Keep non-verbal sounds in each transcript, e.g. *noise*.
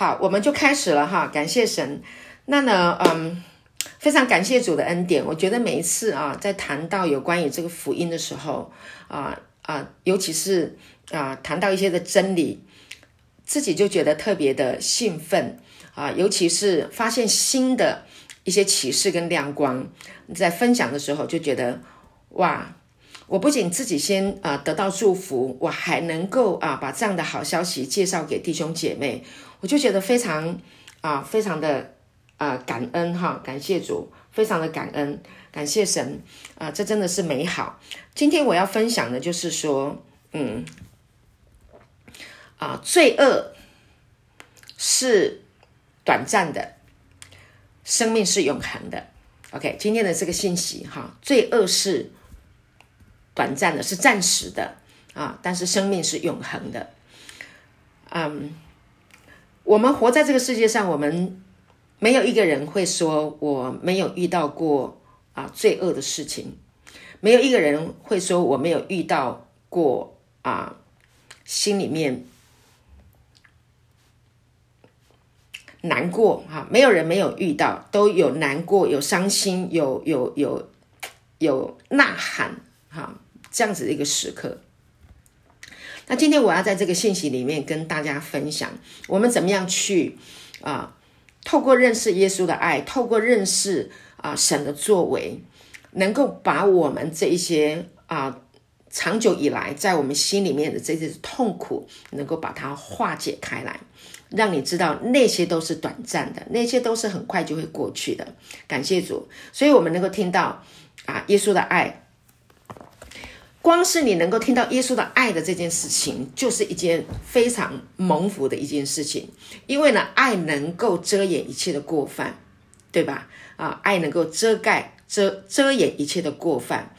好，我们就开始了哈。感谢神。那呢，嗯，非常感谢主的恩典。我觉得每一次啊，在谈到有关于这个福音的时候，啊啊，尤其是啊，谈到一些的真理，自己就觉得特别的兴奋啊。尤其是发现新的一些启示跟亮光，在分享的时候，就觉得哇。我不仅自己先啊得到祝福，我还能够啊把这样的好消息介绍给弟兄姐妹，我就觉得非常啊非常的啊感恩哈，感谢主，非常的感恩，感谢神啊，这真的是美好。今天我要分享的就是说，嗯啊，罪恶是短暂的，生命是永恒的。OK，今天的这个信息哈，罪恶是。短暂的，是暂时的啊，但是生命是永恒的。嗯，我们活在这个世界上，我们没有一个人会说我没有遇到过啊罪恶的事情，没有一个人会说我没有遇到过啊心里面难过哈，没有人没有遇到，都有难过，有伤心，有有有有呐喊。哈，这样子的一个时刻。那今天我要在这个信息里面跟大家分享，我们怎么样去啊，透过认识耶稣的爱，透过认识啊神的作为，能够把我们这一些啊长久以来在我们心里面的这些痛苦，能够把它化解开来，让你知道那些都是短暂的，那些都是很快就会过去的。感谢主，所以我们能够听到啊耶稣的爱。光是你能够听到耶稣的爱的这件事情，就是一件非常蒙福的一件事情。因为呢，爱能够遮掩一切的过犯，对吧？啊，爱能够遮盖、遮遮掩一切的过犯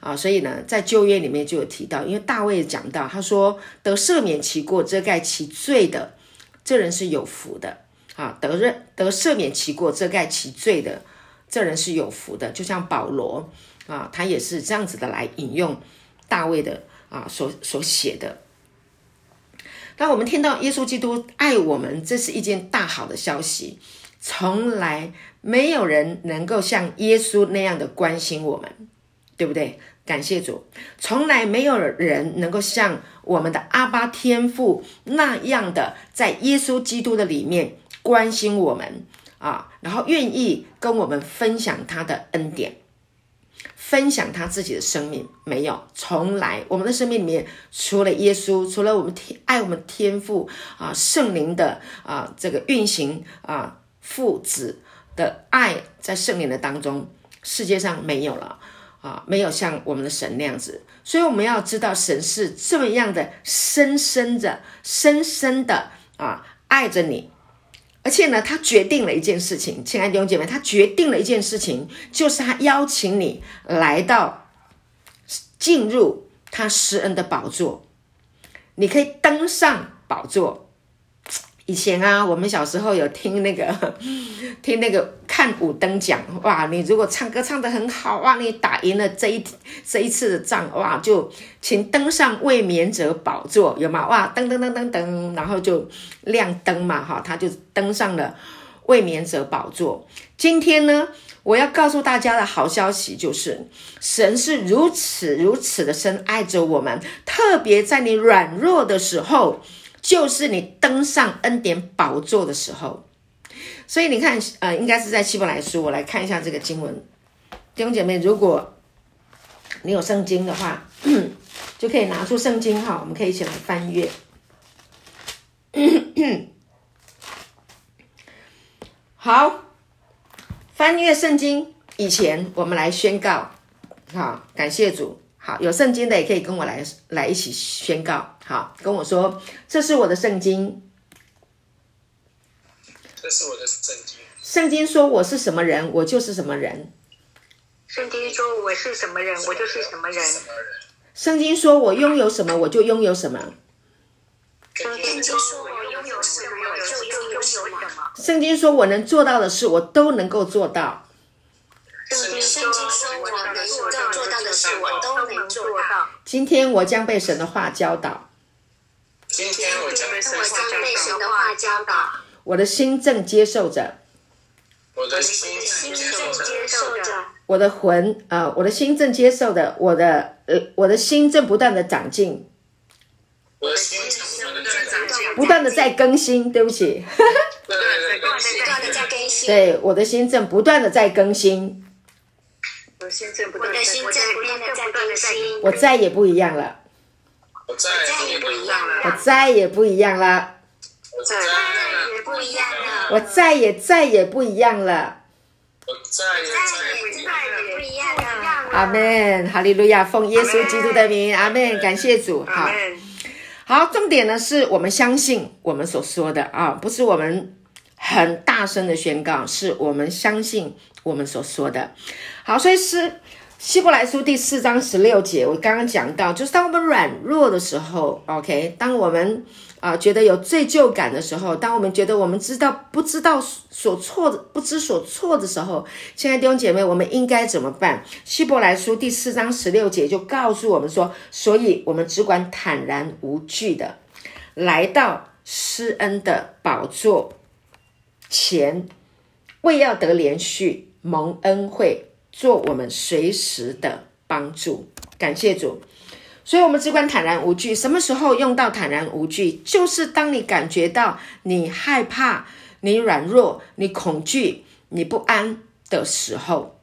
啊。所以呢，在旧约里面就有提到，因为大卫讲到，他说得赦免其过、遮盖其罪的，这人是有福的啊。得认得赦免其过、遮盖其罪的，这人是有福的。就像保罗啊，他也是这样子的来引用。大卫的啊，所所写的。当我们听到耶稣基督爱我们，这是一件大好的消息。从来没有人能够像耶稣那样的关心我们，对不对？感谢主，从来没有人能够像我们的阿爸天父那样的在耶稣基督的里面关心我们啊，然后愿意跟我们分享他的恩典。分享他自己的生命，没有，从来我们的生命里面，除了耶稣，除了我们天爱我们天父啊，圣灵的啊这个运行啊，父子的爱在圣灵的当中，世界上没有了。啊，没有像我们的神那样子，所以我们要知道神是这么样的深深的、深深的啊爱着你。而且呢，他决定了一件事情，亲爱的弟兄姐妹，他决定了一件事情，就是他邀请你来到进入他施恩的宝座，你可以登上宝座。以前啊，我们小时候有听那个，*laughs* 听那个看五灯奖，哇！你如果唱歌唱得很好，哇！你打赢了这一这一次的仗，哇！就请登上卫冕者宝座，有吗？哇！噔噔噔噔噔，然后就亮灯嘛，哈，他就登上了卫冕者宝座。今天呢，我要告诉大家的好消息就是，神是如此如此的深爱着我们，特别在你软弱的时候。就是你登上恩典宝座的时候，所以你看，呃，应该是在希伯来书，我来看一下这个经文。弟兄姐妹，如果你有圣经的话，*clears throat* 就可以拿出圣经哈，我们可以一起来翻阅。*clears throat* 好，翻阅圣经以前，我们来宣告，好，感谢主。好，有圣经的也可以跟我来来一起宣告。好，跟我说，这是我的圣经。这是我的圣经。圣经说我是什么人，我就是什么人。圣经说我是什么人，我就是什么人。圣经说我拥有什么，我就拥有什么。圣经说我拥有什么，我就拥有什么。圣经说我能做到的事，我都能够做到。圣经说我能做到的事，我都能做到。今天我将被神的话教导。今天我将被神的话教导。我的心正接受着，我的心正接受着，我的魂啊、呃，我的心正接受的，我的呃，我的心正不断的长进，我的心正不断的长进，不断的在更新，对不起，不断的在更新，*laughs* 对，我的心正不断的在更新，我的心正不断的在更新，我再也不一样了，我再也不一样了，我再也不一样了，我再也不一样了，我再也再也不一样了。我再也再也不一样了。阿门，哈利路亚，奉耶稣基督的名，阿门，感谢主。好，好，重点呢是我们相信我们所说的。啊，不是我们很大声的宣告，是我们相信我们所说的。好，所以是希伯来书第四章十六节，我刚刚讲到，就是当我们软弱的时候，OK，当我们。啊，觉得有罪疚感的时候，当我们觉得我们知道不知道所错的不知所措的时候，亲爱的弟兄姐妹，我们应该怎么办？希伯来书第四章十六节就告诉我们说，所以我们只管坦然无惧的来到施恩的宝座前，为要得连续蒙恩惠，做我们随时的帮助。感谢主。所以，我们只管坦然无惧。什么时候用到坦然无惧？就是当你感觉到你害怕、你软弱、你恐惧、你不安的时候，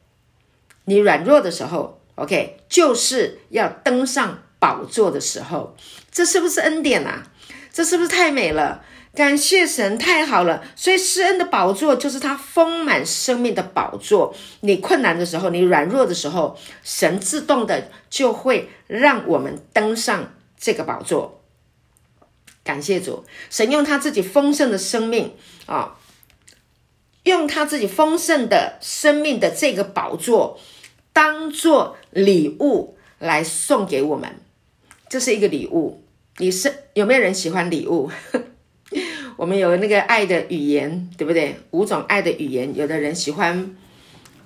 你软弱的时候，OK，就是要登上宝座的时候。这是不是恩典啊？这是不是太美了？感谢神，太好了！所以施恩的宝座就是他丰满生命的宝座。你困难的时候，你软弱的时候，神自动的就会让我们登上这个宝座。感谢主，神用他自己丰盛的生命啊，用他自己丰盛的生命的这个宝座，当做礼物来送给我们。这是一个礼物。你是有没有人喜欢礼物？我们有那个爱的语言，对不对？五种爱的语言，有的人喜欢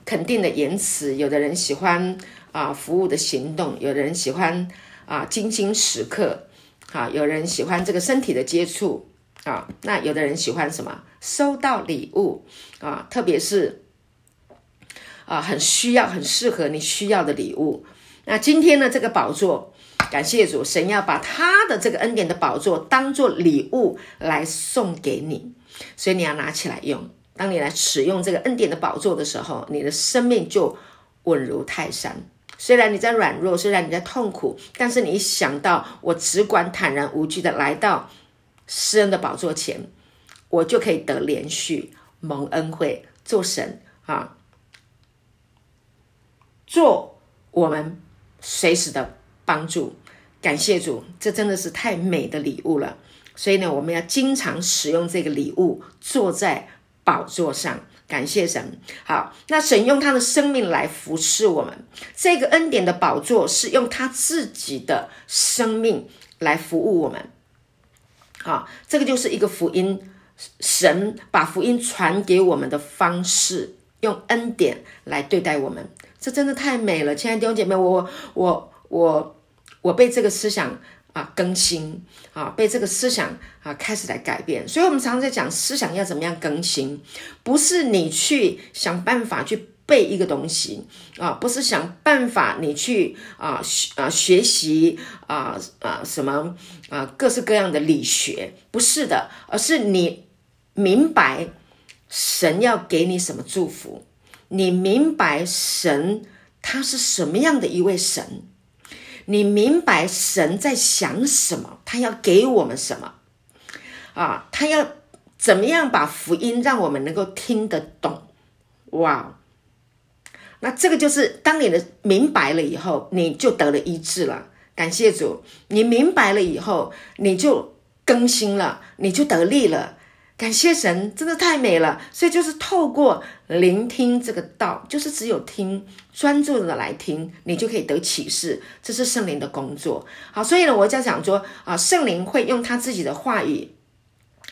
肯定的言辞，有的人喜欢啊服务的行动，有的人喜欢啊精心时刻，啊，有人喜欢这个身体的接触啊，那有的人喜欢什么？收到礼物啊，特别是啊很需要、很适合你需要的礼物。那今天呢，这个宝座。感谢主，神要把他的这个恩典的宝座当做礼物来送给你，所以你要拿起来用。当你来使用这个恩典的宝座的时候，你的生命就稳如泰山。虽然你在软弱，虽然你在痛苦，但是你一想到我只管坦然无惧的来到施恩的宝座前，我就可以得连续、蒙恩惠，做神啊，做我们随时的。帮助，感谢主，这真的是太美的礼物了。所以呢，我们要经常使用这个礼物，坐在宝座上，感谢神。好，那神用他的生命来服侍我们，这个恩典的宝座是用他自己的生命来服务我们。好，这个就是一个福音，神把福音传给我们的方式，用恩典来对待我们，这真的太美了，亲爱的弟兄姐妹，我我我。我被这个思想啊更新啊，被这个思想啊开始来改变。所以，我们常常在讲思想要怎么样更新，不是你去想办法去背一个东西啊，不是想办法你去啊学啊学习啊啊什么啊各式各样的理学，不是的，而是你明白神要给你什么祝福，你明白神他是什么样的一位神。你明白神在想什么？他要给我们什么？啊，他要怎么样把福音让我们能够听得懂？哇！那这个就是当你的明白了以后，你就得了医治了。感谢主，你明白了以后，你就更新了，你就得力了。感谢神，真的太美了。所以就是透过聆听这个道，就是只有听，专注的来听，你就可以得启示。这是圣灵的工作。好，所以呢，我就想说啊，圣灵会用他自己的话语，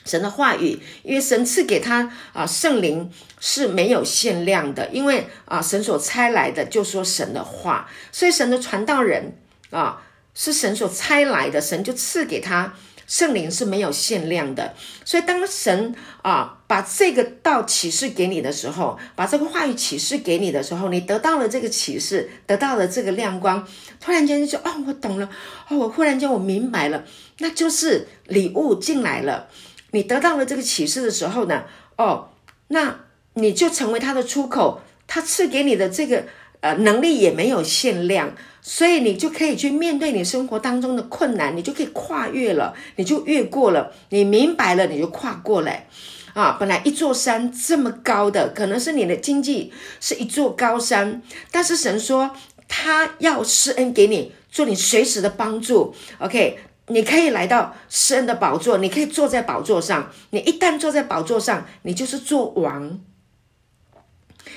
神的话语，因为神赐给他啊，圣灵是没有限量的，因为啊，神所差来的就说神的话，所以神的传道人啊，是神所差来的，神就赐给他圣灵是没有限量的。所以当神啊把这个道启示给你的时候，把这个话语启示给你的时候，你得到了这个启示，得到了这个亮光，突然间就：“哦，我懂了。哦，我忽然间我明白了，那就是礼物进来了。你得到了这个启示的时候呢，哦，那你就成为他的出口。他赐给你的这个。”呃，能力也没有限量，所以你就可以去面对你生活当中的困难，你就可以跨越了，你就越过了，你明白了，你就跨过来。啊，本来一座山这么高的，可能是你的经济是一座高山，但是神说他要施恩给你，做你随时的帮助。OK，你可以来到施恩的宝座，你可以坐在宝座上，你一旦坐在宝座上，你就是做王。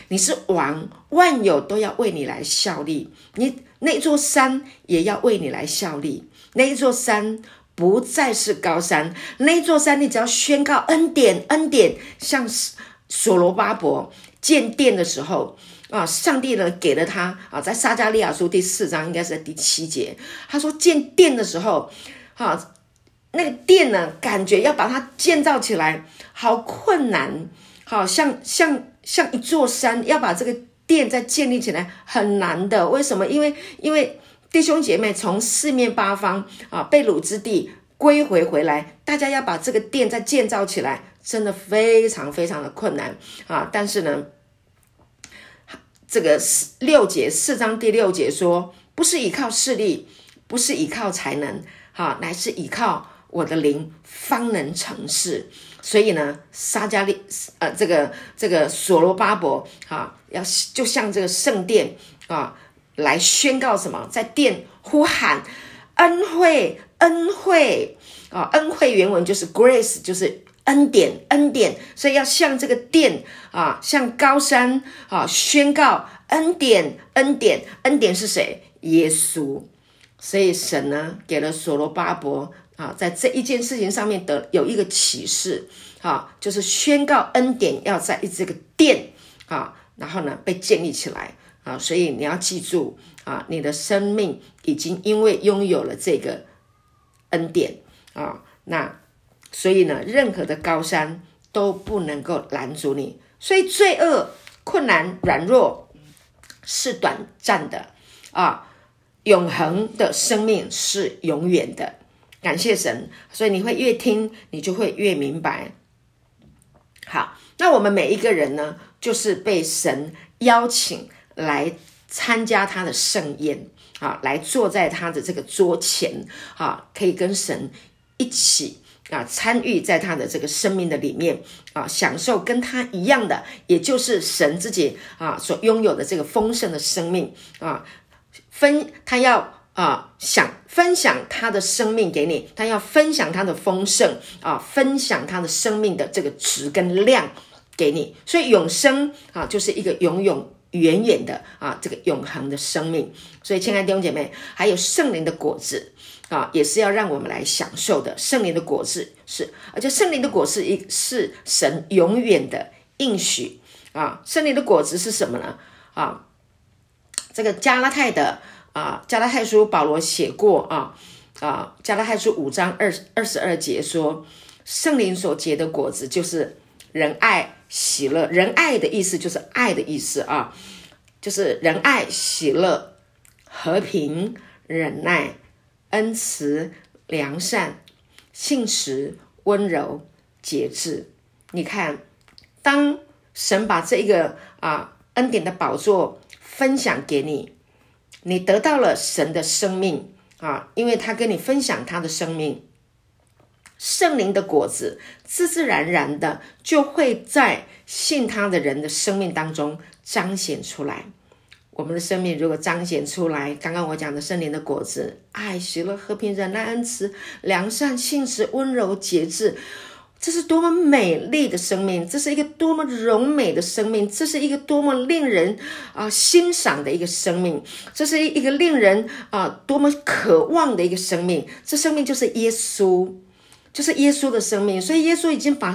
你是王，万有都要为你来效力。你那座山也要为你来效力。那一座山不再是高山，那一座山你只要宣告恩典，恩典。像所罗巴伯建殿的时候啊，上帝呢给了他啊，在撒迦利亚书第四章应该是在第七节，他说建殿的时候，啊，那个殿呢，感觉要把它建造起来，好困难，好像像。像一座山，要把这个殿再建立起来很难的。为什么？因为因为弟兄姐妹从四面八方啊，被掳之地归回回来，大家要把这个殿再建造起来，真的非常非常的困难啊！但是呢，这个六节四章第六节说，不是依靠势力，不是依靠才能，哈，乃是依靠我的灵，方能成事。所以呢，撒迦利，呃，这个这个所罗巴伯啊，要就向这个圣殿啊，来宣告什么，在殿呼喊恩惠，恩惠啊，恩惠原文就是 grace，就是恩典，恩典。所以要向这个殿啊，向高山啊，宣告恩典，恩典，恩典是谁？耶稣。所以神呢，给了所罗巴伯。啊，在这一件事情上面的有一个启示，啊，就是宣告恩典要在这个殿，啊，然后呢被建立起来，啊，所以你要记住，啊，你的生命已经因为拥有了这个恩典，啊，那所以呢，任何的高山都不能够拦阻你，所以罪恶、困难、软弱是短暂的，啊，永恒的生命是永远的。感谢神，所以你会越听，你就会越明白。好，那我们每一个人呢，就是被神邀请来参加他的盛宴啊，来坐在他的这个桌前啊，可以跟神一起啊，参与在他的这个生命的里面啊，享受跟他一样的，也就是神自己啊所拥有的这个丰盛的生命啊，分他要。啊，想分享他的生命给你，他要分享他的丰盛啊，分享他的生命的这个值跟量给你，所以永生啊，就是一个永永远远的啊，这个永恒的生命。所以，亲爱的弟兄姐妹，还有圣灵的果子啊，也是要让我们来享受的。圣灵的果子是，而且圣灵的果子一是神永远的应许啊。圣灵的果子是什么呢？啊，这个加拉太的。啊，加拉太书保罗写过啊啊，加拉太书五章二二十二节说，圣灵所结的果子就是仁爱、喜乐。仁爱的意思就是爱的意思啊，就是仁爱、喜乐、和平、忍耐、恩慈、良善、信实、温柔、节制。你看，当神把这一个啊恩典的宝座分享给你。你得到了神的生命啊，因为他跟你分享他的生命，圣灵的果子自自然然的就会在信他的人的生命当中彰显出来。我们的生命如果彰显出来，刚刚我讲的圣灵的果子，爱、喜乐、和平、忍耐、恩慈、良善、信实、温柔、节制。这是多么美丽的生命，这是一个多么柔美的生命，这是一个多么令人啊欣赏的一个生命，这是一个令人啊多么渴望的一个生命。这生命就是耶稣，就是耶稣的生命。所以耶稣已经把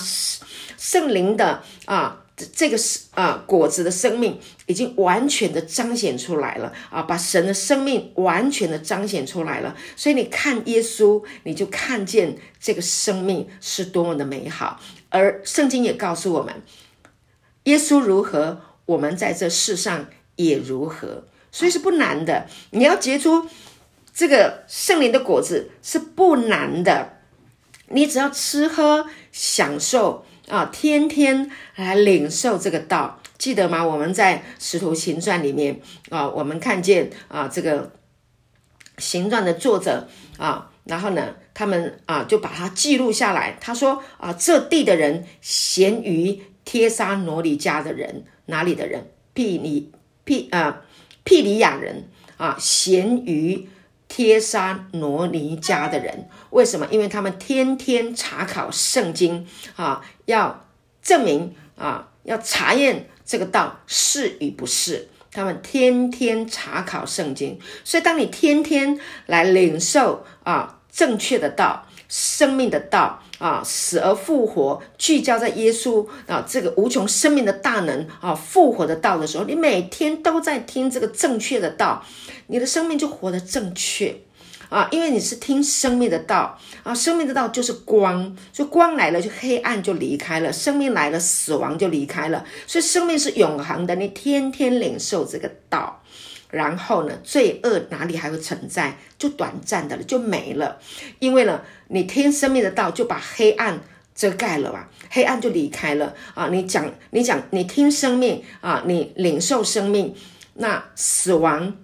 圣灵的啊这个是啊果子的生命已经完全的彰显出来了啊，把神的生命完全的彰显出来了。所以你看耶稣，你就看见这个生命是多么的美好。而圣经也告诉我们，耶稣如何，我们在这世上也如何。所以是不难的，你要结出这个圣灵的果子是不难的，你只要吃喝享受啊，天天来领受这个道，记得吗？我们在《使徒行传》里面啊，我们看见啊，这个行传的作者啊，然后呢，他们啊就把它记录下来。他说啊，这地的人咸于帖撒罗尼迦的人，哪里的人？庇尼庇啊。庇里亚人啊，咸于帖撒罗尼迦的人，为什么？因为他们天天查考圣经啊，要证明啊，要查验这个道是与不是。他们天天查考圣经，所以当你天天来领受啊正确的道。生命的道啊，死而复活，聚焦在耶稣啊，这个无穷生命的大能啊，复活的道的时候，你每天都在听这个正确的道，你的生命就活得正确啊，因为你是听生命的道啊，生命的道就是光，所以光来了，就黑暗就离开了，生命来了，死亡就离开了，所以生命是永恒的，你天天领受这个道。然后呢，罪恶哪里还会存在？就短暂的了，就没了。因为呢，你听生命的道，就把黑暗遮盖了吧，黑暗就离开了啊。你讲，你讲，你听生命啊，你领受生命，那死亡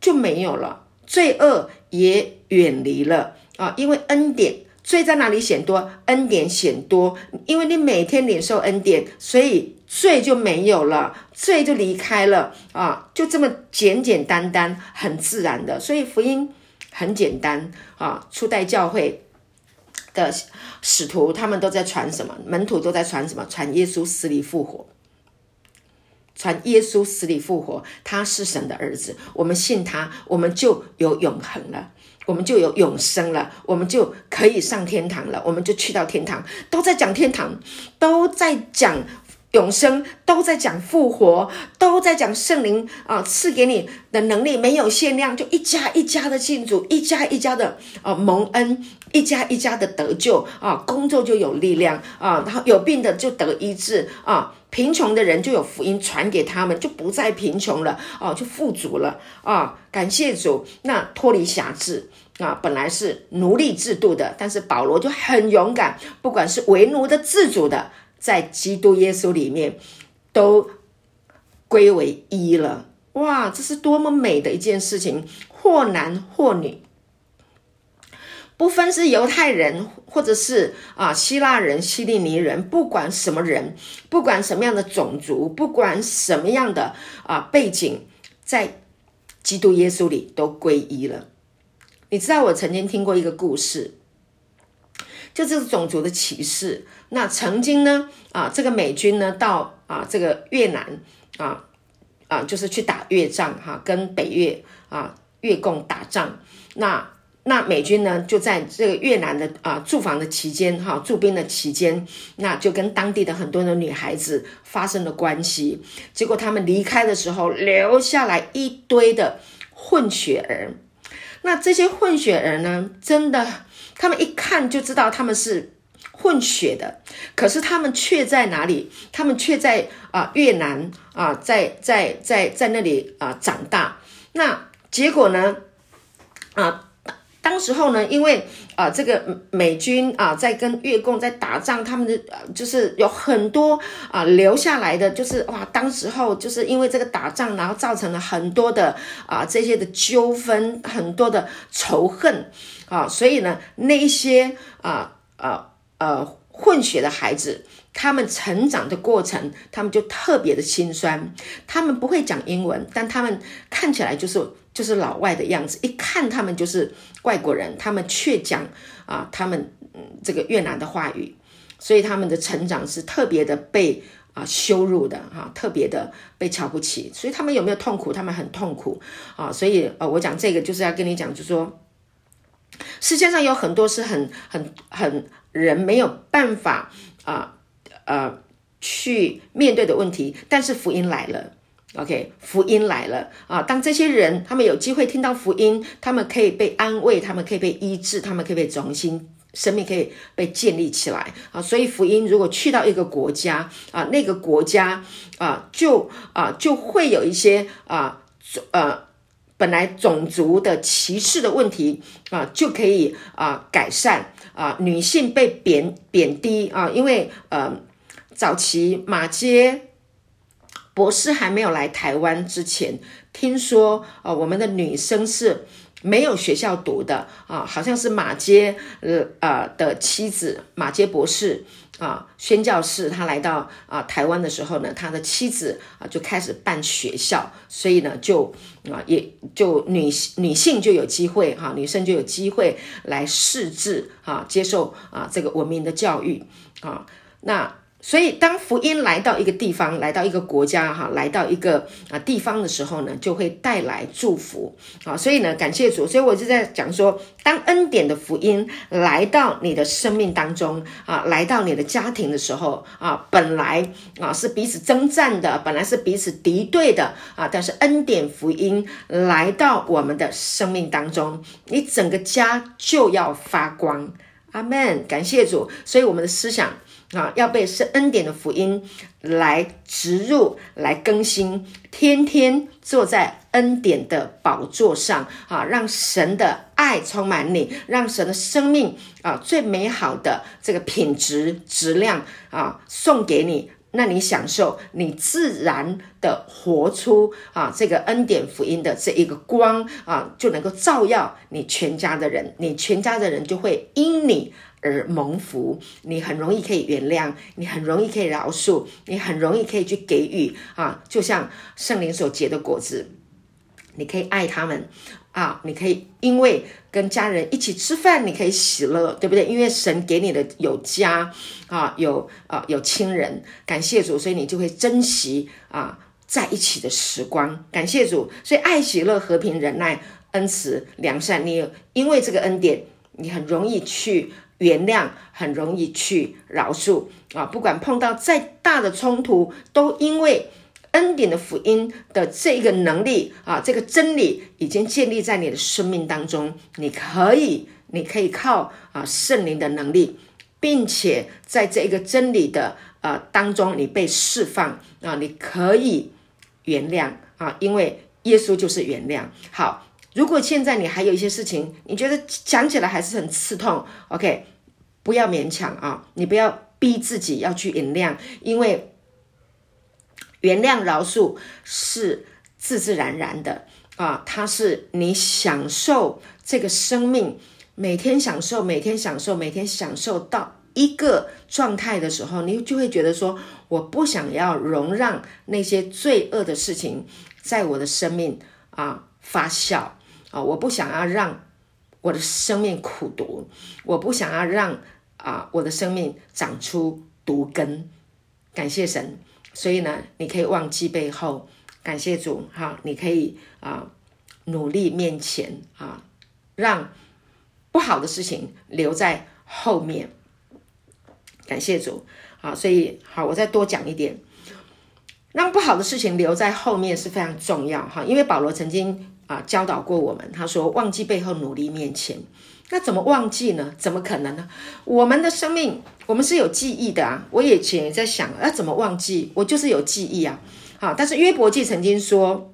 就没有了，罪恶也远离了啊。因为恩典。罪在哪里显多？恩典显多，因为你每天领受恩典，所以罪就没有了，罪就离开了啊，就这么简简单单，很自然的。所以福音很简单啊。初代教会的使徒他们都在传什么？门徒都在传什么？传耶稣死里复活，传耶稣死里复活，他是神的儿子，我们信他，我们就有永恒了。我们就有永生了，我们就可以上天堂了，我们就去到天堂，都在讲天堂，都在讲永生，都在讲复活，都在讲圣灵啊赐给你的能力没有限量，就一家一家的信主，一家一家的啊蒙恩，一家一家的得救啊，工作就有力量啊，然后有病的就得医治啊。贫穷的人就有福音传给他们，就不再贫穷了哦，就富足了啊！感谢主，那脱离辖制啊，本来是奴隶制度的，但是保罗就很勇敢，不管是为奴的、自主的，在基督耶稣里面都归为一了。哇，这是多么美的一件事情！或男或女。不分是犹太人，或者是啊希腊人、希利尼人，不管什么人，不管什么样的种族，不管什么样的啊背景，在基督耶稣里都归一了。你知道我曾经听过一个故事，就这个种族的歧视。那曾经呢啊，这个美军呢到啊这个越南啊啊，就是去打越战哈、跟北越啊越共打仗那。那美军呢，就在这个越南的啊、呃、驻防的期间，哈、驻兵的期间，那就跟当地的很多的女孩子发生了关系。结果他们离开的时候，留下来一堆的混血儿。那这些混血儿呢，真的，他们一看就知道他们是混血的。可是他们却在哪里？他们却在啊、越南啊、在在在在那里啊、长大。那结果呢？啊、当时候呢，因为啊、这个美军啊、在跟越共在打仗，他们的呃就是有很多啊、留下来的，就是哇，当时候就是因为这个打仗，然后造成了很多的啊、这些的纠纷，很多的仇恨啊，所以呢，那一些啊啊呃混血的孩子，他们成长的过程，他们就特别的心酸，他们不会讲英文，但他们看起来就是。就是老外的样子，一看他们就是外国人，他们却讲啊，他们嗯这个越南的话语，所以他们的成长是特别的被啊羞辱的哈、啊，特别的被瞧不起，所以他们有没有痛苦？他们很痛苦啊，所以呃，我讲这个就是要跟你讲，就是说世界上有很多是很很很人没有办法啊呃去面对的问题，但是福音来了，OK，福音来了啊！当这些人他们有机会听到福音，他们可以被安慰，他们可以被医治，他们可以被重新生命可以被建立起来啊！所以福音如果去到一个国家啊，那个国家啊，就啊就会有一些啊呃本来种族的歧视的问题啊，就可以啊改善啊，女性被贬贬低啊，因为呃。早期马偕博士还没有来台湾之前，听说呃我们的女生是没有学校读的啊，好像是马偕呃呃的妻子马偕博士啊宣教士，他来到啊台湾的时候呢，他的妻子啊就开始办学校，所以呢就啊也就女女性就有机会哈、女生就有机会来识字啊，接受啊这个文明的教育啊，那。所以，当福音来到一个地方，来到一个国家，哈，来到一个啊地方的时候呢，就会带来祝福啊。所以呢，感谢主。所以我就在讲说，当恩典的福音来到你的生命当中啊，来到你的家庭的时候啊，本来啊是彼此征战的，本来是彼此敌对的啊，但是恩典福音来到我们的生命当中，你整个家就要发光。阿门。感谢主。所以我们的思想。啊，要被是恩典的福音来植入、来更新，天天坐在恩典的宝座上啊，让神的爱充满你，让神的生命啊最美好的这个品质、质量啊送给你，那你享受，你自然的活出啊这个恩典福音的这一个光啊，就能够照耀你全家的人，你全家的人就会因你。而蒙福，你很容易可以原谅，你很容易可以饶恕，你很容易可以去给予啊，就像圣灵所结的果子，你可以爱他们啊，你可以因为跟家人一起吃饭，你可以喜乐，对不对？因为神给你的有家啊，有啊有亲人，感谢主，所以你就会珍惜啊在一起的时光，感谢主，所以爱、喜乐、和平、忍耐、恩慈、良善，你因为这个恩典，你很容易去。原谅很容易去饶恕啊！不管碰到再大的冲突，都因为恩典的福音的这个能力啊，这个真理已经建立在你的生命当中。你可以，你可以靠啊圣灵的能力，并且在这一个真理的呃当中，你被释放啊！你可以原谅啊，因为耶稣就是原谅。好。如果现在你还有一些事情，你觉得讲起来还是很刺痛，OK，不要勉强啊，你不要逼自己要去原谅，因为原谅饶恕是自自然然的啊，它是你享受这个生命，每天享受，每天享受，每天享受到一个状态的时候，你就会觉得说，我不想要容让那些罪恶的事情在我的生命啊发酵。啊！我不想要让我的生命苦毒，我不想要让啊我的生命长出毒根。感谢神，所以呢，你可以忘记背后，感谢主哈！你可以啊努力面前啊，让不好的事情留在后面。感谢主啊！所以好，我再多讲一点，让不好的事情留在后面是非常重要哈，因为保罗曾经。啊，教导过我们，他说忘记背后，努力面前。那怎么忘记呢？怎么可能呢？我们的生命，我们是有记忆的啊。我以前也在想，要、怎么忘记？我就是有记忆啊。好，但是约伯记曾经说，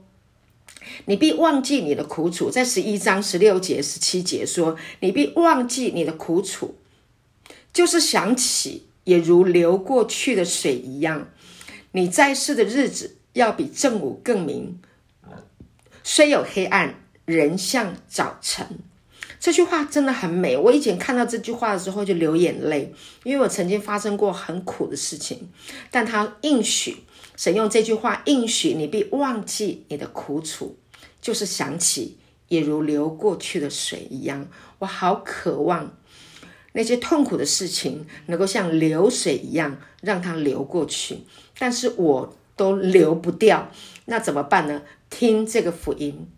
你必忘记你的苦楚，在十一章十六节、十七节说，你必忘记你的苦楚，就是想起也如流过去的水一样。你在世的日子，要比正午更明。虽有黑暗，仍像早晨。这句话真的很美。我以前看到这句话的时候就流眼泪，因为我曾经发生过很苦的事情。但他应许，神用这句话应许你，必忘记你的苦楚，就是想起也如流过去的水一样。我好渴望那些痛苦的事情能够像流水一样让它流过去，但是我都流不掉。那怎么办呢？听这个福音，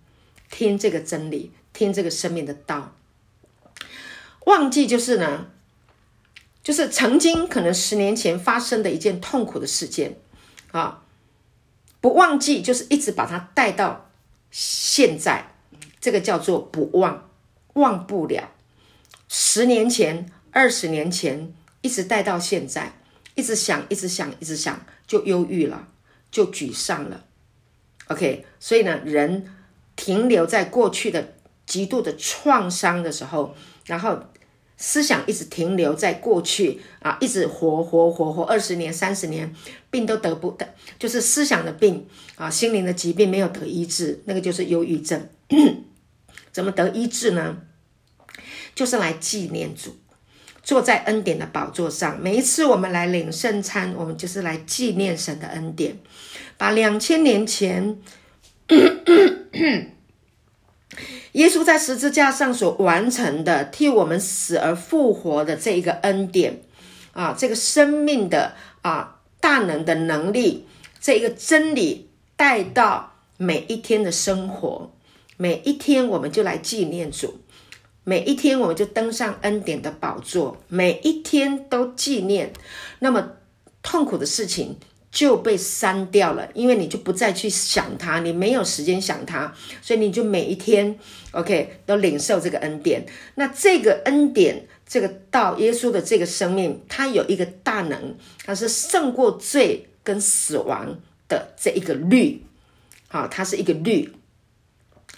听这个真理，听这个生命的道。忘记就是呢，就是曾经可能十年前发生的一件痛苦的事件啊，不忘记，就是一直把它带到现在，这个叫做不忘，忘不了。十年前、二十年前，一直带到现在，一直想，一直想，一直想，就忧郁了，就沮丧了。OK，所以呢，人停留在过去的极度的创伤的时候，然后思想一直停留在过去啊，一直活活活活二十年、三十年，病都得不得，就是思想的病啊，心灵的疾病没有得医治，那个就是忧郁症。*clears throat* 怎么得医治呢？就是来纪念主，坐在恩典的宝座上。每一次我们来领圣餐，我们就是来纪念神的恩典，把两千年前耶稣在十字架上所完成的，替我们死而复活的这一个恩典啊，这个生命的啊大能的能力，这一个真理带到每一天的生活，每一天我们就来纪念主。每一天，我们就登上恩典的宝座，每一天都纪念，那么痛苦的事情就被删掉了，因为你就不再去想它，你没有时间想它，所以你就每一天，OK，都领受这个恩典。那这个恩典，这个道，耶稣的这个生命，它有一个大能，它是胜过罪跟死亡的这一个律，好，它是一个律。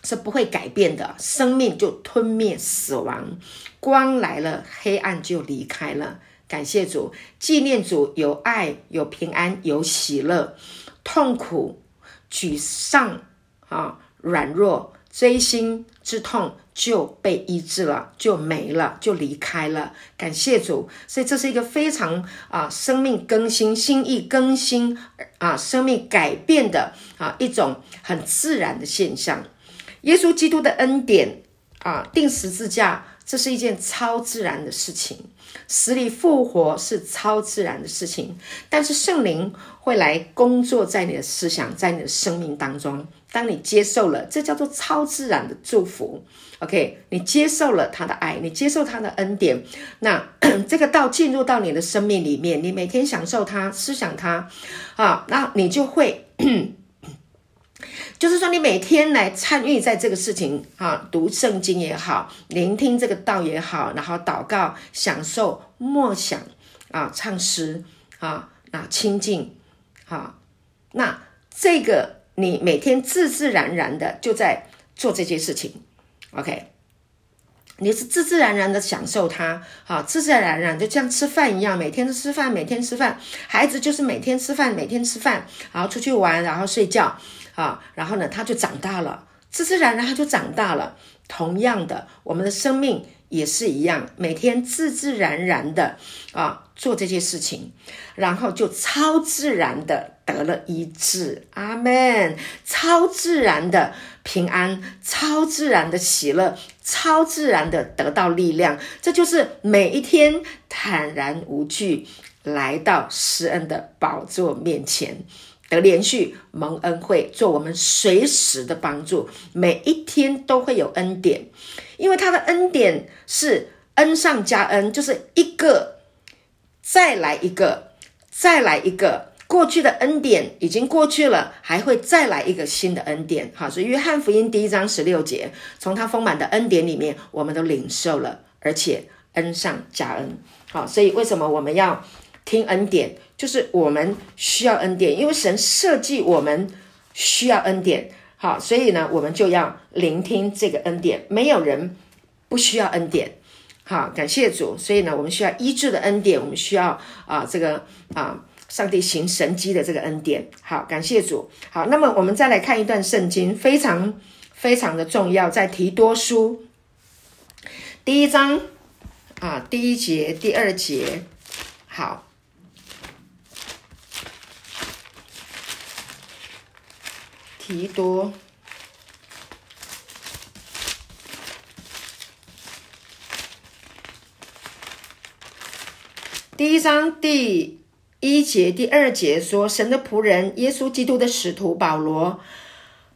是不会改变的，生命就吞灭死亡，光来了，黑暗就离开了。感谢主，纪念主，有爱，有平安，有喜乐，痛苦、沮丧啊，软弱、锥心之痛就被医治了，就没了，就离开了。感谢主，所以这是一个非常啊，生命更新、心意更新啊，生命改变的啊一种很自然的现象。耶稣基督的恩典啊，钉十字架，这是一件超自然的事情；死里复活是超自然的事情。但是圣灵会来工作在你的思想，在你的生命当中。当你接受了，这叫做超自然的祝福。OK，你接受了他的爱，你接受他的恩典，那 *clears throat* 这个道进入到你的生命里面，你每天享受它，思想它，啊，那你就会。*clears throat* 就是说，你每天来参与在这个事情啊，读圣经也好，聆听这个道也好，然后祷告、享受、默想啊，唱诗啊，那亲近啊，那这个你每天自自然然的就在做这些事情，OK，你是自自然然的享受它，好，自自然然就像吃饭一样，每天都吃饭，每天吃饭，孩子就是每天吃饭，每天吃饭，然后出去玩，然后睡觉。啊，然后呢，他就长大了，自自然然他就长大了。同样的，我们的生命也是一样，每天自自然然的啊做这些事情，然后就超自然的得了医治。阿门。超自然的平安，超自然的喜乐，超自然的得到力量。这就是每一天坦然无惧来到施恩的宝座面前。得连续蒙恩惠，做我们随时的帮助，每一天都会有恩典，因为他的恩典是恩上加恩，就是一个再来一个，再来一个。过去的恩典已经过去了，还会再来一个新的恩典。好，所以约翰福音第一章十六节，从他丰满的恩典里面，我们都领受了，而且恩上加恩。好，所以为什么我们要听恩典？就是我们需要恩典，因为神设计我们需要恩典，好，所以呢，我们就要聆听这个恩典。没有人不需要恩典，好，感谢主。所以呢，我们需要医治的恩典，我们需要啊，这个啊，上帝行神迹的这个恩典。好，感谢主。好，那么我们再来看一段圣经，非常非常的重要，在提多书第一章啊，第一节、第二节，好。提多第一章第一节、第二节说：“神的仆人耶稣基督的使徒保罗，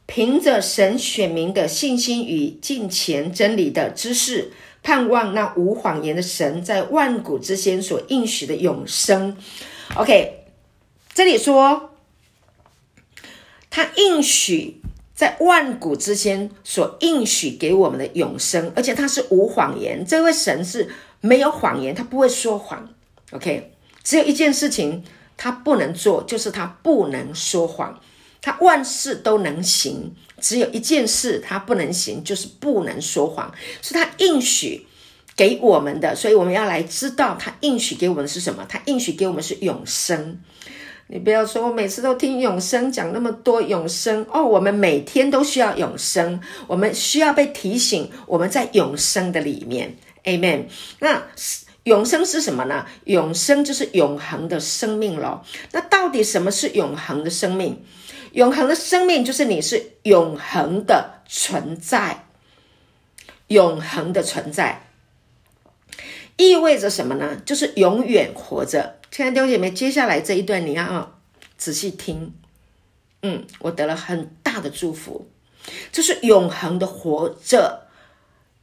凭着神选民的信心与敬虔真理的知识，盼望那无谎言的神在万古之先所应许的永生。OK，这里说他应许在万古之间所应许给我们的永生，而且他是无谎言。这位神是没有谎言，他不会说谎。OK，只有一件事情他不能做，就是他不能说谎。他万事都能行，只有一件事他不能行，就是不能说谎。是他应许给我们的，所以我们要来知道他应许给我们是什么。他应许给我们是永生。你不要说我每次都听永生讲那么多永生哦，我们每天都需要永生，我们需要被提醒，我们在永生的里面。Amen。那永生是什么呢？永生就是永恒的生命咯。那到底什么是永恒的生命？永恒的生命就是你是永恒的存在，永恒的存在意味着什么呢？就是永远活着。亲爱的弟兄姐妹，接下来这一段你要仔细听。嗯，我得了很大的祝福，就是永恒的活着，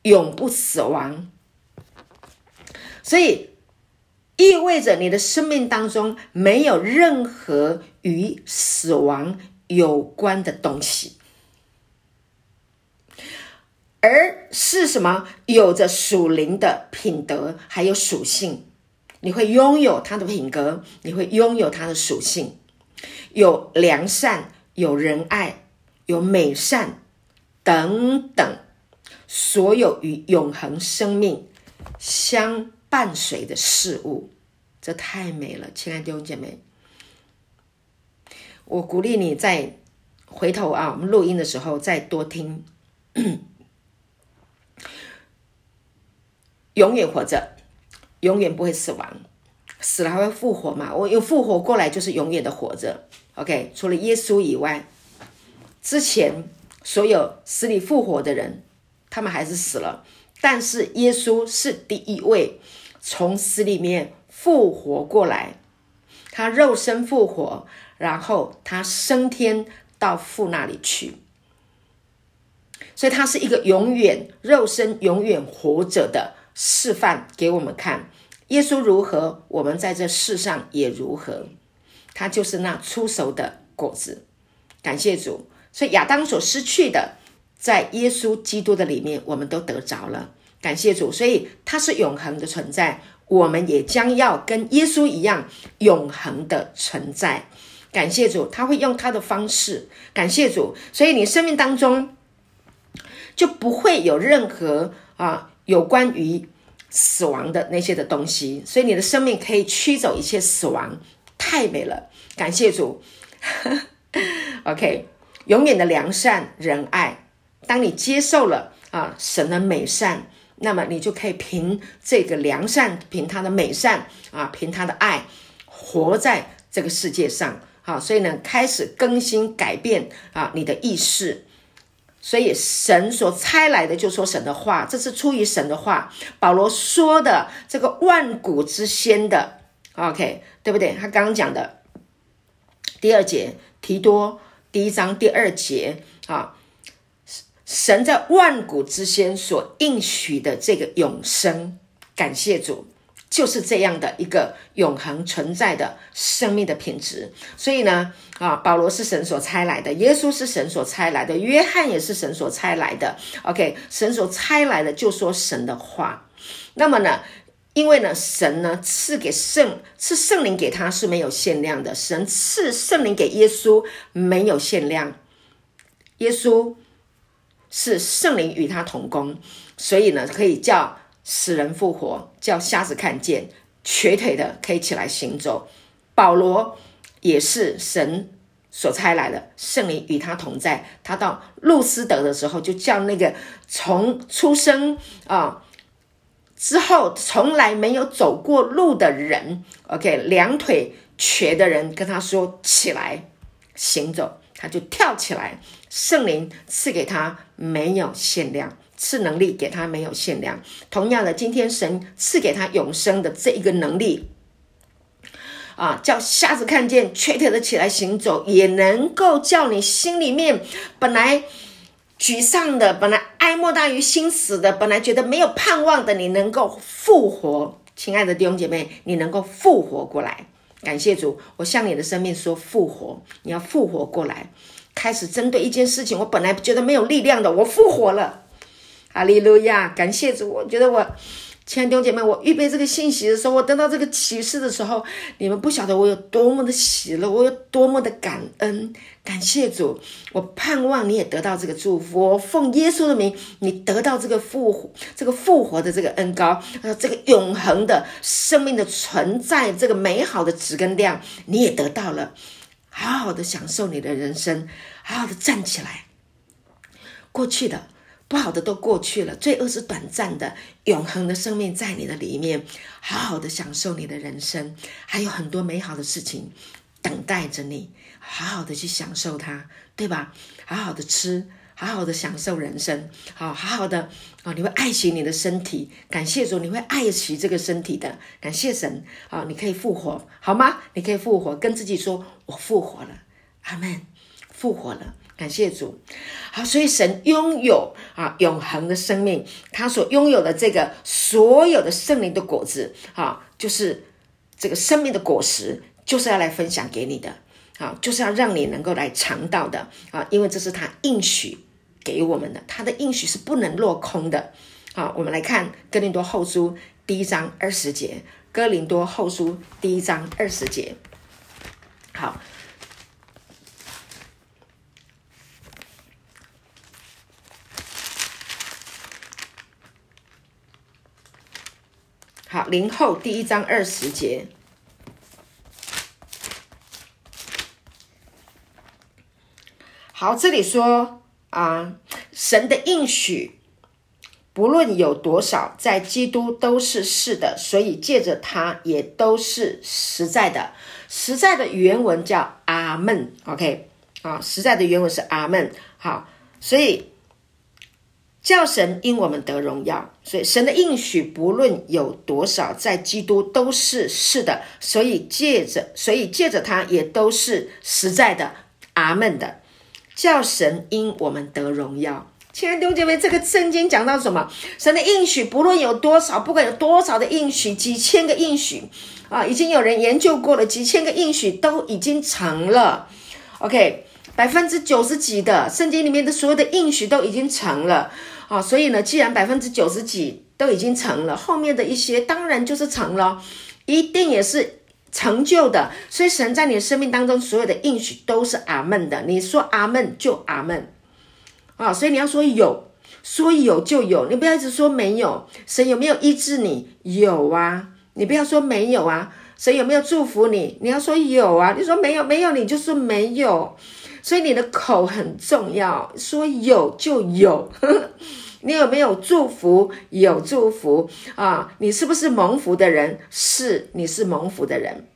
永不死亡。所以意味着你的生命当中没有任何与死亡。有关的东西，而是什么？有着属灵的品德，还有属性，你会拥有他的品格，你会拥有他的属性，有良善，有仁爱，有美善等等，所有与永恒生命相伴随的事物，这太美了，亲爱的弟兄姐妹。我鼓励你再回头啊，我们录音的时候再多听。*coughs* 永远活着，永远不会死亡，死了还会复活嘛？我又复活过来就是永远的活着。OK，除了耶稣以外，之前所有死里复活的人，他们还是死了，但是耶稣是第一位从死里面复活过来，他肉身复活。然后他升天到父那里去，所以他是一个永远肉身永远活着的示范给我们看。耶稣如何，我们在这世上也如何。他就是那出熟的果子。感谢主，所以亚当所失去的，在耶稣基督的里面，我们都得着了。感谢主，所以他是永恒的存在，我们也将要跟耶稣一样永恒的存在。感谢主，他会用他的方式。感谢主，所以你生命当中就不会有任何啊有关于死亡的那些的东西，所以你的生命可以驱走一切死亡，太美了。感谢主。*laughs* OK，永远的良善仁爱，当你接受了啊神的美善，那么你就可以凭这个良善，凭他的美善啊，凭他的爱，活在这个世界上。好，所以呢，开始更新改变啊，你的意识。所以神所差来的，就说神的话，这是出于神的话。保罗说的这个万古之先的，OK，对不对？他刚刚讲的第二节，提多第一章第二节啊，神在万古之先所应许的这个永生，感谢主。就是这样的一个永恒存在的生命的品质，所以呢，啊，保罗是神所差来的，耶稣是神所差来的，约翰也是神所差来的。OK，神所差来的就说神的话。那么呢，因为呢，神呢赐给圣赐圣灵给他是没有限量的，神赐圣灵给耶稣没有限量，耶稣是圣灵与他同工，所以呢，可以叫。死人复活，叫瞎子看见，瘸腿的可以起来行走。保罗也是神所差来的，圣灵与他同在。他到路斯德的时候，就叫那个从出生啊之后从来没有走过路的人，OK，两腿瘸的人，跟他说起来行走，他就跳起来。圣灵赐给他没有限量。赐能力给他没有限量。同样的，今天神赐给他永生的这一个能力，啊，叫瞎子看见，瘸腿的起来行走，也能够叫你心里面本来沮丧的、本来哀莫大于心死的，本来觉得没有盼望的，你能够复活，亲爱的弟兄姐妹，你能够复活过来。感谢主，我向你的生命说复活，你要复活过来，开始针对一件事情，我本来觉得没有力量的，我复活了。哈利路亚！感谢主，我觉得我。亲爱的弟姐妹，我预备这个信息的时候，我得到这个启示的时候，你们不晓得我有多么的喜乐，我有多么的感恩，感谢主。我盼望你也得到这个祝福，我奉耶稣的名，你得到这个复活、这个复活的这个恩膏，呃，这个永恒的生命的存在，这个美好的质跟量，你也得到了，好好的享受你的人生，好好的站起来，过去的。不好的都过去了，罪恶是短暂的，永恒的生命在你的里面，好好的享受你的人生，还有很多美好的事情等待着你，好好的去享受它，对吧？好好的吃，好好的享受人生，好好好的啊！你会爱惜你的身体，感谢主，你会爱惜这个身体的，感谢神啊！你可以复活，好吗？你可以复活，跟自己说：“我复活了，阿门，复活了。”感谢主，好，所以神拥有啊永恒的生命，他所拥有的这个所有的圣灵的果子啊，就是这个生命的果实，就是要来分享给你的啊，就是要让你能够来尝到的啊，因为这是他应许给我们的，他的应许是不能落空的。好，我们来看哥林多后书第一章二十节，哥林多后书第一章二十节，好。好，零后第一章二十节。好，这里说啊，神的应许，不论有多少，在基督都是是的，所以借着他也都是实在的。实在的原文叫阿门，OK 啊，实在的原文是阿门。好，所以。叫神因我们得荣耀，所以神的应许不论有多少，在基督都是是的，所以借着，所以借着他也都是实在的，阿门的。叫神因我们得荣耀，亲爱的弟兄姐妹，这个圣经讲到什么？神的应许不论有多少，不管有多少的应许，几千个应许啊，已经有人研究过了，几千个应许都已经成了。OK。百分之九十几的圣经里面的所有的应许都已经成了啊，所以呢，既然百分之九十几都已经成了，后面的一些当然就是成了，一定也是成就的。所以神在你的生命当中所有的应许都是阿门的，你说阿门就阿门啊。所以你要说有，说有就有，你不要一直说没有。神有没有医治你？有啊，你不要说没有啊。神有没有祝福你？你要说有啊。你说没有，没有你就说没有。所以你的口很重要，说有就有。*laughs* 你有没有祝福？有祝福啊！你是不是蒙福的人？是，你是蒙福的人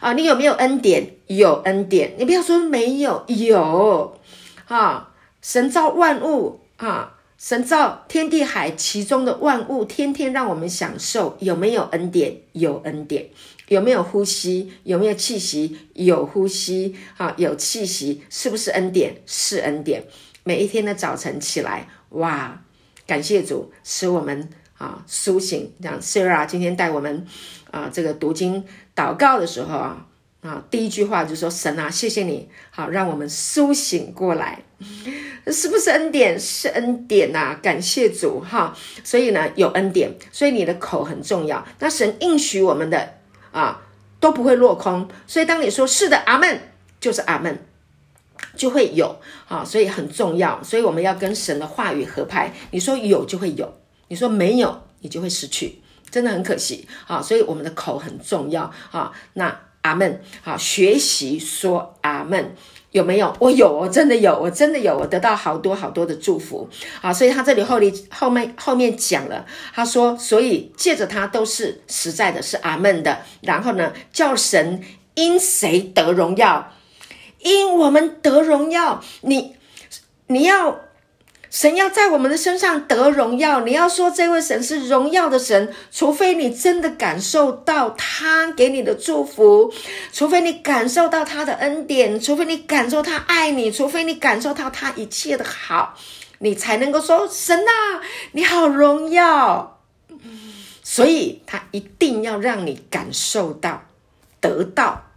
啊！你有没有恩典？有恩典。你不要说没有，有啊！神造万物啊，神造天地海其中的万物，天天让我们享受。有没有恩典？有恩典。有没有呼吸？有没有气息？有呼吸，啊，有气息，是不是恩典？是恩典。每一天的早晨起来，哇，感谢主，使我们啊苏醒。这样，Sarah 今天带我们啊这个读经祷告的时候啊啊，第一句话就说：“神啊，谢谢你，好让我们苏醒过来。*laughs* ”是不是恩典？是恩典呐、感谢主哈。所以呢，有恩典，所以你的口很重要。那神应许我们的。啊，都不会落空，所以当你说是的，阿门，就是阿门，就会有啊，所以很重要，所以我们要跟神的话语合拍。你说有就会有，你说没有，你就会失去，真的很可惜啊。所以我们的口很重要啊。那阿门，好，学习说阿门。有没有？我有，我真的有，我真的有，我得到好多好多的祝福啊！所以他这里后里后面后面讲了，他说，所以借着他都是实在的，是阿门的。然后呢，叫神因谁得荣耀？因我们得荣耀。你你要。神要在我们的身上得荣耀，你要说这位神是荣耀的神，除非你真的感受到他给你的祝福，除非你感受到他的恩典，除非你感受他爱你，除非你感受到他一切的好，你才能够说神啊，你好荣耀。所以他一定要让你感受到、得到。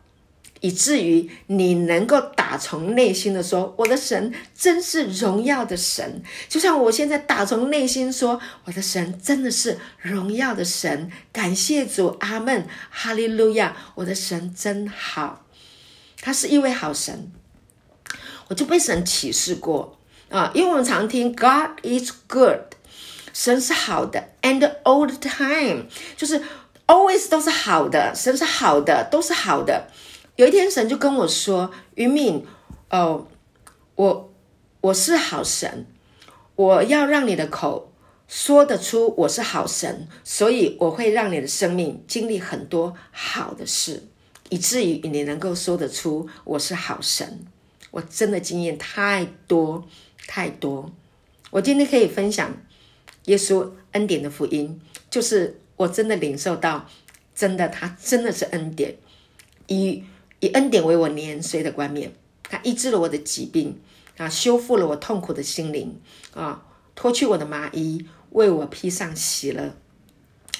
以至于你能够打从内心的说：“我的神真是荣耀的神。”就像我现在打从内心说：“我的神真的是荣耀的神。”感谢主，阿门，哈利路亚！我的神真好，他是一位好神。我就被神启示过啊，因为我们常听 “God is good”，神是好的，and all the time，就是 always 都是好的，神是好的，都是好的。有一天，神就跟我说：“于敏，哦，我我是好神，我要让你的口说得出我是好神，所以我会让你的生命经历很多好的事，以至于你能够说得出我是好神。我真的经验太多太多，我今天可以分享耶稣恩典的福音，就是我真的领受到，真的他真的是恩典，一。”以恩典为我年岁的冠冕，他医治了我的疾病啊，修复了我痛苦的心灵啊，脱去我的麻衣，为我披上喜乐，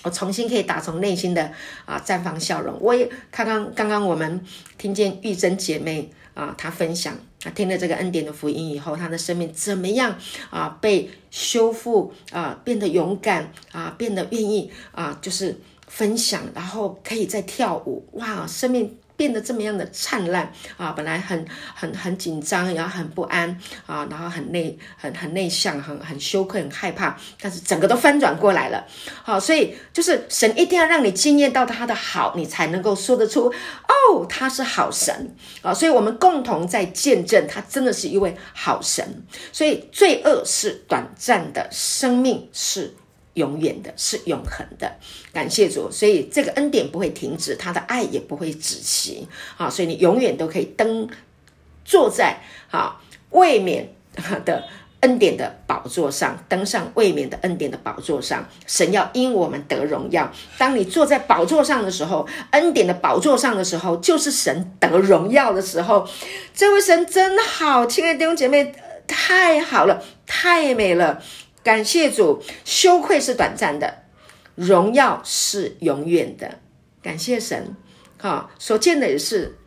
我重新可以打从内心的啊绽放笑容。我也刚刚刚刚我们听见玉珍姐妹啊，她分享，她听了这个恩典的福音以后，她的生命怎么样啊被修复啊，变得勇敢啊，变得愿意啊，就是分享，然后可以再跳舞，哇，生命。变得这么样的灿烂啊！本来很很很紧张，然后很不安啊，然后很内很很内向，很很羞愧，很害怕，但是整个都翻转过来了。好，所以就是神一定要让你经验到他的好，你才能够说得出哦，他是好神啊！所以我们共同在见证，他真的是一位好神。所以罪恶是短暂的，生命是。永远的是永恒的，感谢主，所以这个恩典不会停止，他的爱也不会止息啊！所以你永远都可以登坐在啊卫冕的恩典的宝座上，登上卫冕的恩典的宝座上。神要因我们得荣耀。当你坐在宝座上的时候，恩典的宝座上的时候，就是神得荣耀的时候。这位神真好，亲爱的弟兄姐妹，太好了，太美了。感谢主，羞愧是短暂的，荣耀是永远的。感谢神，哈，所见的也是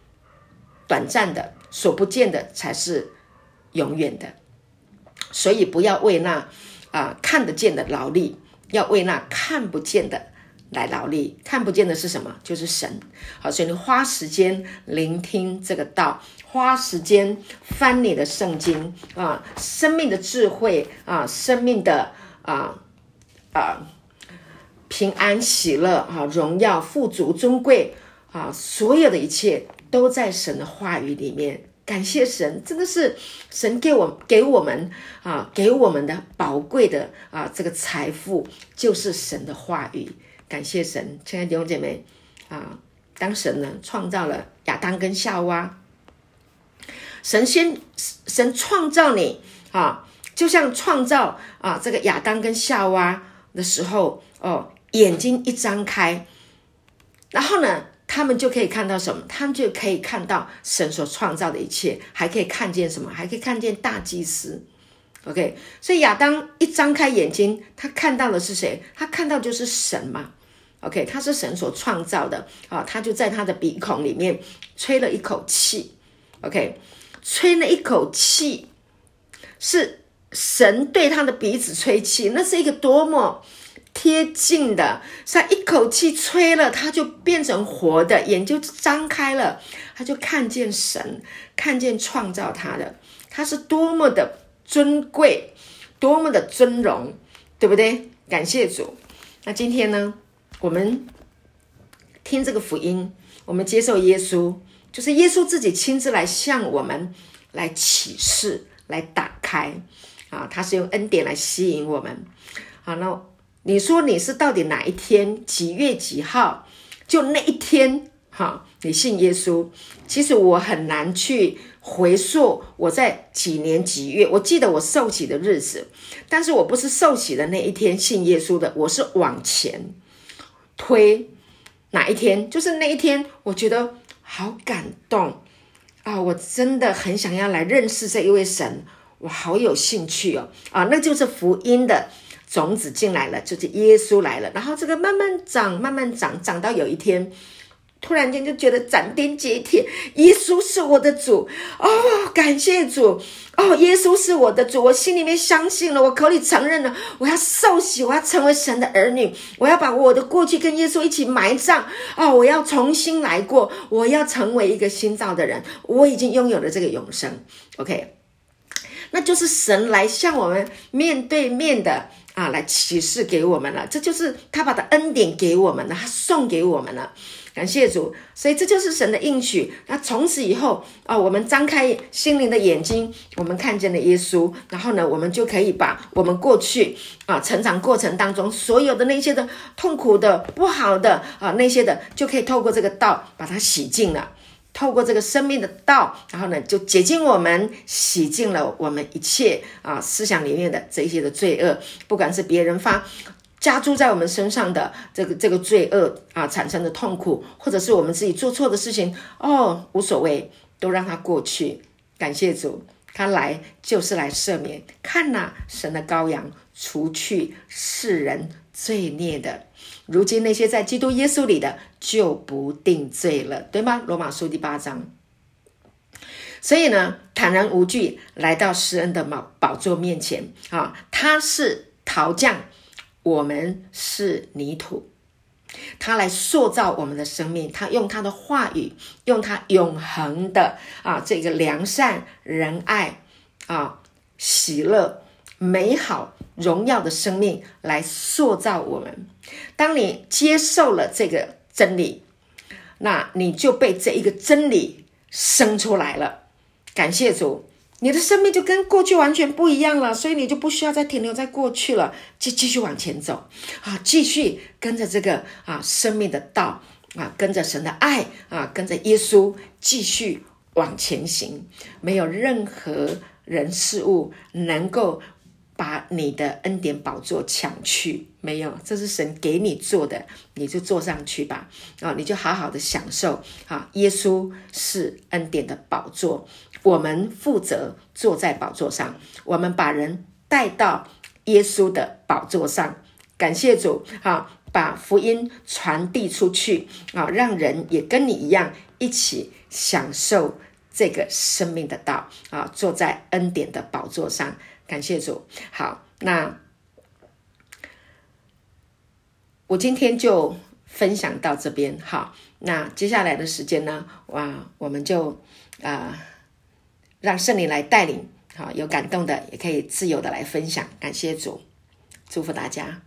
短暂的，所不见的才是永远的。所以不要为那啊、看得见的劳力，要为那看不见的来劳力。看不见的是什么？就是神。好，所以你花时间聆听这个道。花时间翻你的圣经啊，生命的智慧啊，生命的啊啊平安喜乐啊，荣耀富足尊贵啊，所有的一切都在神的话语里面。感谢神，真的是神给我给我们啊，给我们的宝贵的啊这个财富就是神的话语。感谢神，亲爱的弟兄姐妹啊，当神呢创造了亚当跟夏娃。神先神创造你啊，就像创造啊这个亚当跟夏娃的时候哦，眼睛一张开，然后呢，他们就可以看到什么？他们就可以看到神所创造的一切，还可以看见什么？还可以看见大祭司。OK，所以亚当一张开眼睛，他看到的是谁？他看到就是神嘛。OK，他是神所创造的啊，他就在他的鼻孔里面吹了一口气。OK。吹了一口气，是神对他的鼻子吹气，那是一个多么贴近的！他一口气吹了，他就变成活的，眼就张开了，他就看见神，看见创造他的，他是多么的尊贵，多么的尊荣，对不对？感谢主。那今天呢，我们听这个福音，我们接受耶稣。就是耶稣自己亲自来向我们来启示、来打开啊，他是用恩典来吸引我们。好，那你说你是到底哪一天几月几号？就那一天哈，你信耶稣？其实我很难去回溯我在几年几月，我记得我受洗的日子，但是我不是受洗的那一天信耶稣的，我是往前推哪一天？就是那一天，我觉得。好感动啊！我真的很想要来认识这一位神，我好有兴趣哦，啊，那就是福音的种子进来了，就是耶稣来了，然后这个慢慢长，慢慢长，长到有一天。突然间就觉得斩钉截铁，耶稣是我的主。哦，感谢主。哦，耶稣是我的主，我心里面相信了，我口里承认了，我要受洗，我要成为神的儿女，我要把我的过去跟耶稣一起埋葬。哦，我要重新来过，我要成为一个新造的人，我已经拥有了这个永生。OK，那就是神来向我们面对面的啊，来启示给我们了，这就是他把的恩典给我们了，他送给我们了。感谢主，所以这就是神的应许。那从此以后啊，我们张开心灵的眼睛，我们看见了耶稣，然后呢，我们就可以把我们过去啊成长过程当中所有的那些的痛苦的、不好的啊那些的，就可以透过这个道把它洗净了。透过这个生命的道，然后呢，就洁净我们，洗净了我们一切啊思想里面的这些的罪恶，不管是别人发。加诸在我们身上的这个这个罪恶啊，产生的痛苦，或者是我们自己做错的事情，哦，无所谓，都让它过去。感谢主，他来就是来赦免。看呐，神的羔羊，除去世人罪孽的。如今那些在基督耶稣里的，就不定罪了，对吗？罗马书第八章。所以呢，坦然无惧来到施恩的宝宝座面前啊，他是陶匠。我们是泥土，他来塑造我们的生命。他用他的话语，用他永恒的啊，这个良善、仁爱啊、喜乐、美好、荣耀的生命来塑造我们。当你接受了这个真理，那你就被这一个真理生出来了。感谢主。你的生命就跟过去完全不一样了，所以你就不需要再停留在过去了，就继续往前走啊，继续跟着这个啊生命的道啊，跟着神的爱啊，跟着耶稣继续往前行。没有任何人事物能够把你的恩典宝座抢去，没有，这是神给你做的，你就坐上去吧啊，你就好好的享受啊，耶稣是恩典的宝座。我们负责坐在宝座上，我们把人带到耶稣的宝座上。感谢主，啊，把福音传递出去，啊，让人也跟你一样一起享受这个生命的道，啊，坐在恩典的宝座上。感谢主。好，那我今天就分享到这边。好，那接下来的时间呢，哇，我们就啊。让圣灵来带领，好，有感动的也可以自由的来分享，感谢主，祝福大家。